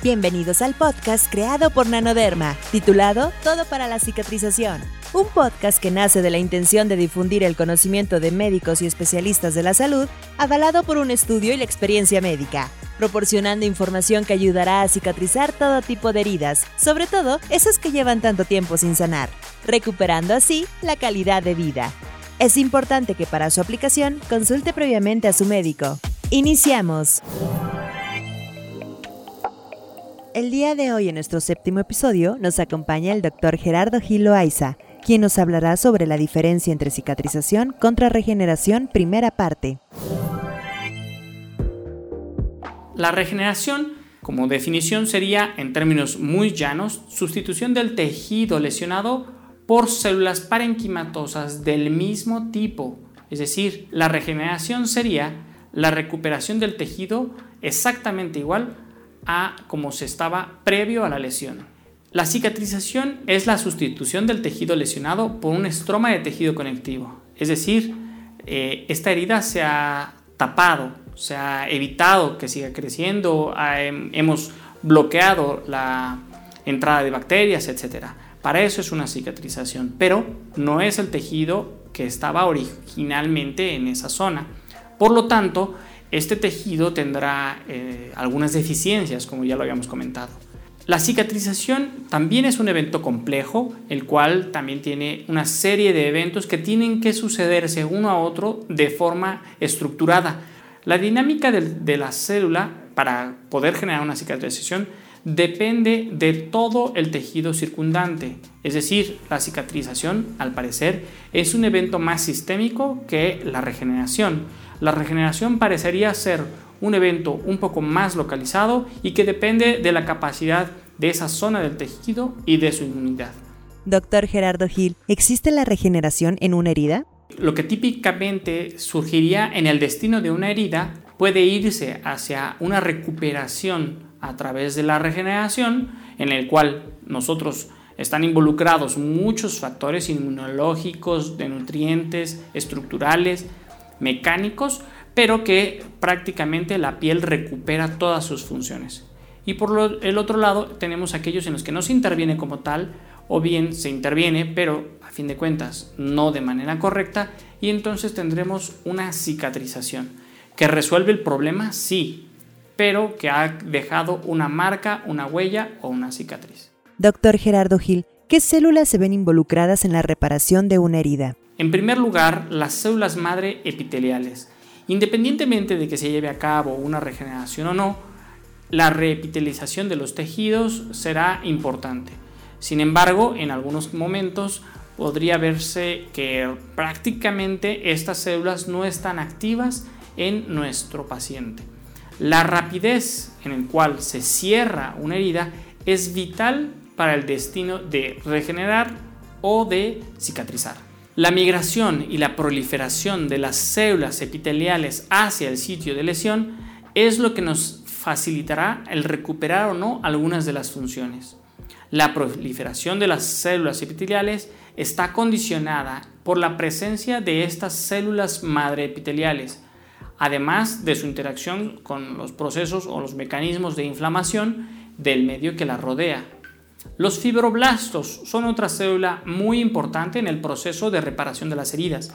Bienvenidos al podcast creado por Nanoderma, titulado Todo para la cicatrización. Un podcast que nace de la intención de difundir el conocimiento de médicos y especialistas de la salud, avalado por un estudio y la experiencia médica, proporcionando información que ayudará a cicatrizar todo tipo de heridas, sobre todo esas que llevan tanto tiempo sin sanar, recuperando así la calidad de vida. Es importante que para su aplicación consulte previamente a su médico. Iniciamos. El día de hoy en nuestro séptimo episodio nos acompaña el doctor Gerardo Gil Loaiza, quien nos hablará sobre la diferencia entre cicatrización contra regeneración primera parte. La regeneración, como definición, sería, en términos muy llanos, sustitución del tejido lesionado por células parenquimatosas del mismo tipo. Es decir, la regeneración sería la recuperación del tejido exactamente igual a como se estaba previo a la lesión. La cicatrización es la sustitución del tejido lesionado por un estroma de tejido conectivo, es decir, eh, esta herida se ha tapado, se ha evitado que siga creciendo, hemos bloqueado la entrada de bacterias, etc. Para eso es una cicatrización, pero no es el tejido que estaba originalmente en esa zona. Por lo tanto, este tejido tendrá eh, algunas deficiencias, como ya lo habíamos comentado. La cicatrización también es un evento complejo, el cual también tiene una serie de eventos que tienen que sucederse uno a otro de forma estructurada. La dinámica de la célula para poder generar una cicatrización depende de todo el tejido circundante. Es decir, la cicatrización, al parecer, es un evento más sistémico que la regeneración. La regeneración parecería ser un evento un poco más localizado y que depende de la capacidad de esa zona del tejido y de su inmunidad. Doctor Gerardo Gil, ¿existe la regeneración en una herida? Lo que típicamente surgiría en el destino de una herida puede irse hacia una recuperación a través de la regeneración, en el cual nosotros están involucrados muchos factores inmunológicos, de nutrientes, estructurales, mecánicos, pero que prácticamente la piel recupera todas sus funciones. Y por el otro lado tenemos aquellos en los que no se interviene como tal, o bien se interviene, pero a fin de cuentas no de manera correcta, y entonces tendremos una cicatrización. ¿Que resuelve el problema? Sí, pero que ha dejado una marca, una huella o una cicatriz. Doctor Gerardo Gil, ¿qué células se ven involucradas en la reparación de una herida? En primer lugar, las células madre epiteliales. Independientemente de que se lleve a cabo una regeneración o no, la reepitelización de los tejidos será importante. Sin embargo, en algunos momentos podría verse que prácticamente estas células no están activas en nuestro paciente. La rapidez en el cual se cierra una herida es vital para el destino de regenerar o de cicatrizar. La migración y la proliferación de las células epiteliales hacia el sitio de lesión es lo que nos facilitará el recuperar o no algunas de las funciones. La proliferación de las células epiteliales está condicionada por la presencia de estas células madre epiteliales, además de su interacción con los procesos o los mecanismos de inflamación del medio que la rodea. Los fibroblastos son otra célula muy importante en el proceso de reparación de las heridas,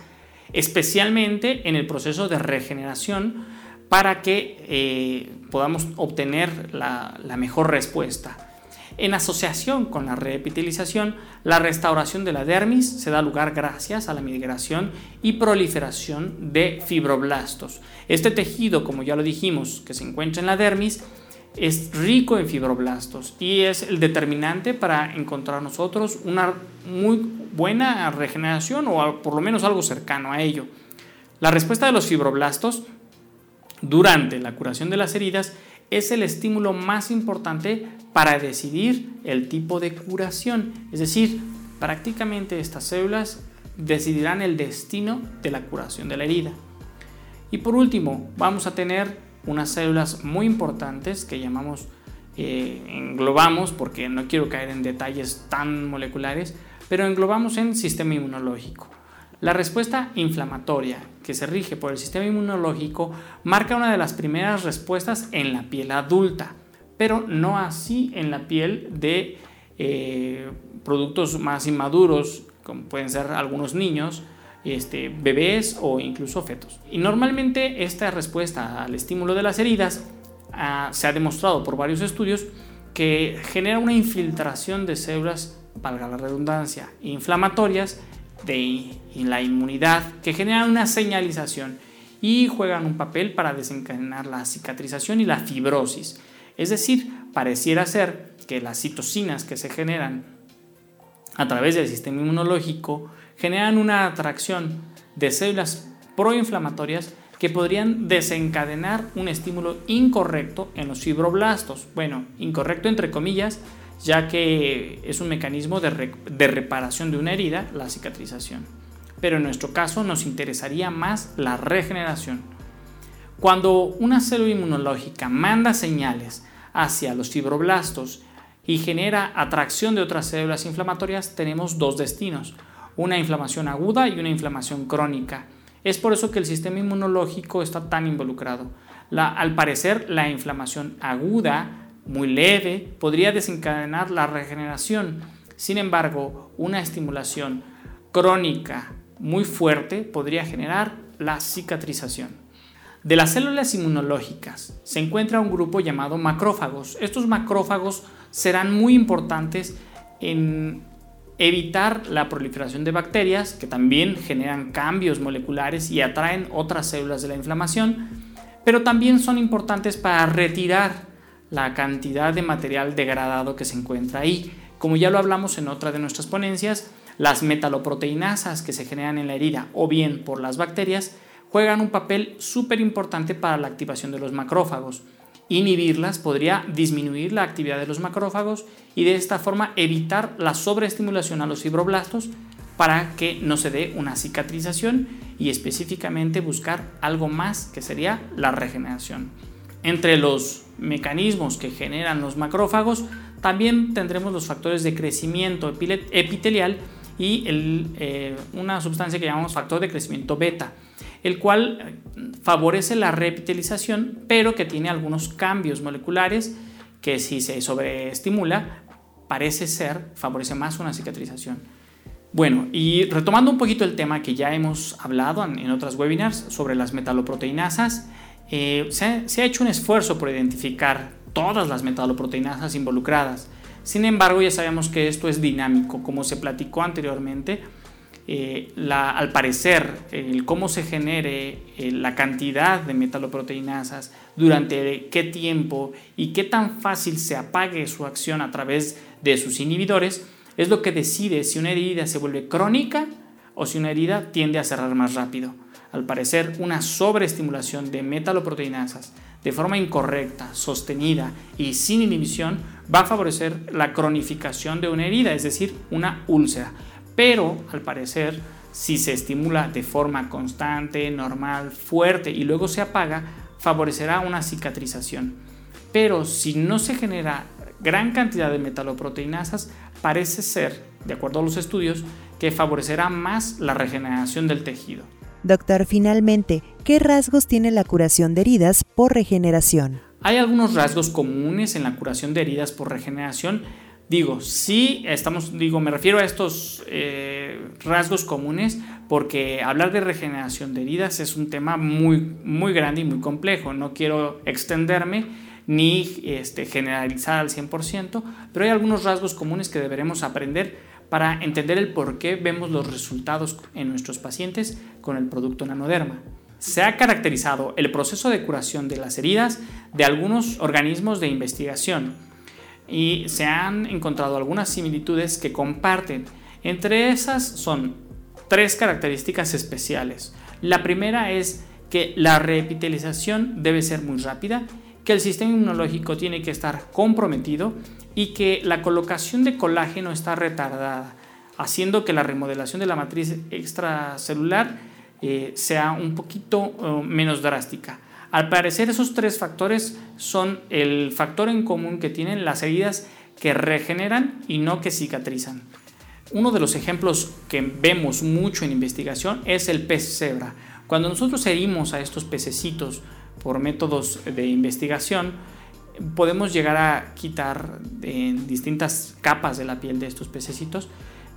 especialmente en el proceso de regeneración para que eh, podamos obtener la, la mejor respuesta. En asociación con la reepitelización, la restauración de la dermis se da lugar gracias a la migración y proliferación de fibroblastos. Este tejido, como ya lo dijimos, que se encuentra en la dermis, es rico en fibroblastos y es el determinante para encontrar nosotros una muy buena regeneración o por lo menos algo cercano a ello. La respuesta de los fibroblastos durante la curación de las heridas es el estímulo más importante para decidir el tipo de curación. Es decir, prácticamente estas células decidirán el destino de la curación de la herida. Y por último, vamos a tener unas células muy importantes que llamamos, eh, englobamos, porque no quiero caer en detalles tan moleculares, pero englobamos en sistema inmunológico. La respuesta inflamatoria, que se rige por el sistema inmunológico, marca una de las primeras respuestas en la piel adulta, pero no así en la piel de eh, productos más inmaduros, como pueden ser algunos niños, este, bebés o incluso fetos. Y normalmente esta respuesta al estímulo de las heridas ah, se ha demostrado por varios estudios que genera una infiltración de células, valga la redundancia, inflamatorias de la inmunidad que generan una señalización y juegan un papel para desencadenar la cicatrización y la fibrosis. Es decir, pareciera ser que las citocinas que se generan a través del sistema inmunológico generan una atracción de células proinflamatorias que podrían desencadenar un estímulo incorrecto en los fibroblastos. Bueno, incorrecto entre comillas, ya que es un mecanismo de, de, reparación de una herida, la cicatrización. Pero en nuestro caso nos interesaría más la regeneración. Cuando una célula inmunológica manda señales hacia los fibroblastos y genera atracción de otras células inflamatorias, tenemos dos destinos, una inflamación aguda y una inflamación crónica. Es por eso que el sistema inmunológico está tan involucrado. al parecer, la inflamación aguda, muy leve, podría desencadenar la regeneración. Sin embargo, una estimulación crónica muy fuerte podría generar la cicatrización. De las células inmunológicas se encuentra un grupo llamado macrófagos. Estos macrófagos serán muy importantes en evitar la proliferación de bacterias que también generan cambios moleculares y atraen otras células de la inflamación, pero también son importantes para retirar la cantidad de material degradado que se encuentra ahí. Como ya lo hablamos en otra de nuestras ponencias, las metaloproteinasas que se generan en la herida o bien por las bacterias juegan un papel súper importante para la activación de los macrófagos. Inhibirlas podría disminuir la actividad de los macrófagos y de esta forma evitar la sobreestimulación a los fibroblastos para que no se dé una cicatrización y específicamente buscar algo más que sería la regeneración. Entre los mecanismos que generan los macrófagos también tendremos los factores de crecimiento epitelial y eh, una sustancia que llamamos factor de crecimiento beta el cual eh, favorece la repitalización, pero que tiene algunos cambios moleculares que si se sobreestimula, parece ser, favorece más una cicatrización. Bueno, y retomando un poquito el tema que ya hemos hablado en, otras webinars sobre las metaloproteinasas, eh, se, ha hecho un esfuerzo por identificar todas las metaloproteinasas involucradas. Sin embargo, ya sabemos que esto es dinámico, como se platicó anteriormente eh, al parecer, cómo se genere eh, la cantidad de metaloproteinasas, durante qué tiempo y qué tan fácil se apague su acción a través de sus inhibidores, es lo que decide si una herida se vuelve crónica o si una herida tiende a cerrar más rápido. Al parecer, una sobreestimulación de metaloproteinasas de forma incorrecta, sostenida y sin inhibición va a favorecer la cronificación de una herida, es decir, una úlcera pero al parecer si se estimula de forma constante, normal, fuerte y luego se apaga, favorecerá una cicatrización. Pero si no se genera gran cantidad de metaloproteinasas, parece ser, de acuerdo a los estudios, que favorecerá más la regeneración del tejido. Doctor, finalmente, ¿qué rasgos tiene la curación de heridas por regeneración? Hay algunos rasgos comunes en la curación de heridas por regeneración Digo, sí, estamos, digo, me refiero a estos eh, rasgos comunes porque hablar de regeneración de heridas es un tema muy, muy grande y muy complejo. No quiero extenderme ni este, generalizar al 100%, pero hay algunos rasgos comunes que deberemos aprender para entender el por qué vemos los resultados en nuestros pacientes con el producto nanoderma. Se ha caracterizado el proceso de curación de las heridas de algunos organismos de investigación y se han encontrado algunas similitudes que comparten. Entre esas son tres características especiales. La primera es que la reepitelización debe ser muy rápida, que el sistema inmunológico tiene que estar comprometido y que la colocación de colágeno está retardada, haciendo que la remodelación de la matriz extracelular eh, sea un poquito eh, menos drástica. Al parecer esos tres factores son el factor en común que tienen las heridas que regeneran y no que cicatrizan. Uno de los ejemplos que vemos mucho en investigación es el pez cebra. Cuando nosotros herimos a estos pececitos por métodos de investigación, podemos llegar a quitar en distintas capas de la piel de estos pececitos,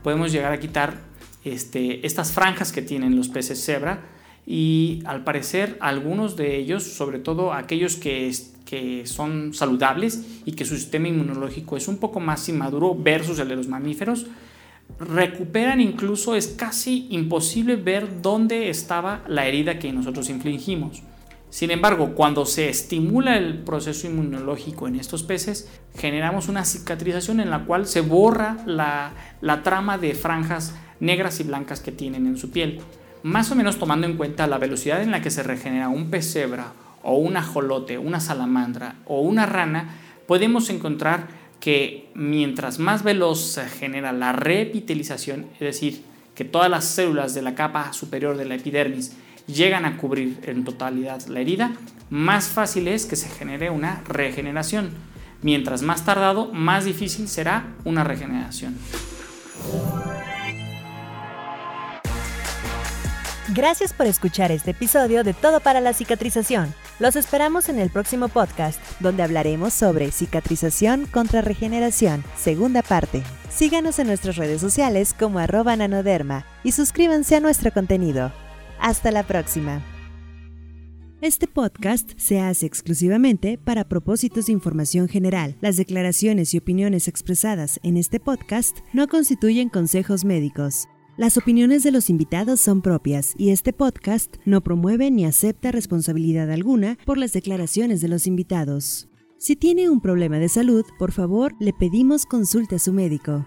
podemos llegar a quitar este, estas franjas que tienen los peces cebra y al parecer algunos de ellos, sobre todo aquellos que, que son saludables y que su sistema inmunológico es un poco más inmaduro versus el de los mamíferos, recuperan incluso, es casi imposible ver dónde estaba la herida que nosotros infligimos. Sin embargo, cuando se estimula el proceso inmunológico en estos peces, generamos una cicatrización en la cual se borra la, trama de franjas negras y blancas que tienen en su piel. Más o menos tomando en cuenta la velocidad en la que se regenera un pez cebra o un ajolote, una salamandra o una rana, podemos encontrar que mientras más veloz se genera la reepitelización, es decir, que todas las células de la capa superior de la epidermis llegan a cubrir en totalidad la herida, más fácil es que se genere una regeneración. Mientras más tardado, más difícil será una regeneración. Gracias por escuchar este episodio de Todo para la Cicatrización. Los esperamos en el próximo podcast, donde hablaremos sobre cicatrización contra regeneración, segunda parte. Síganos en nuestras redes sociales como arroba nanoderma y suscríbanse a nuestro contenido. Hasta la próxima. Este podcast se hace exclusivamente para propósitos de información general. Las declaraciones y opiniones expresadas en este podcast no constituyen consejos médicos. Las opiniones de los invitados son propias y este podcast no promueve ni acepta responsabilidad alguna por las declaraciones de los invitados. Si tiene un problema de salud, por favor, le pedimos consulte a su médico.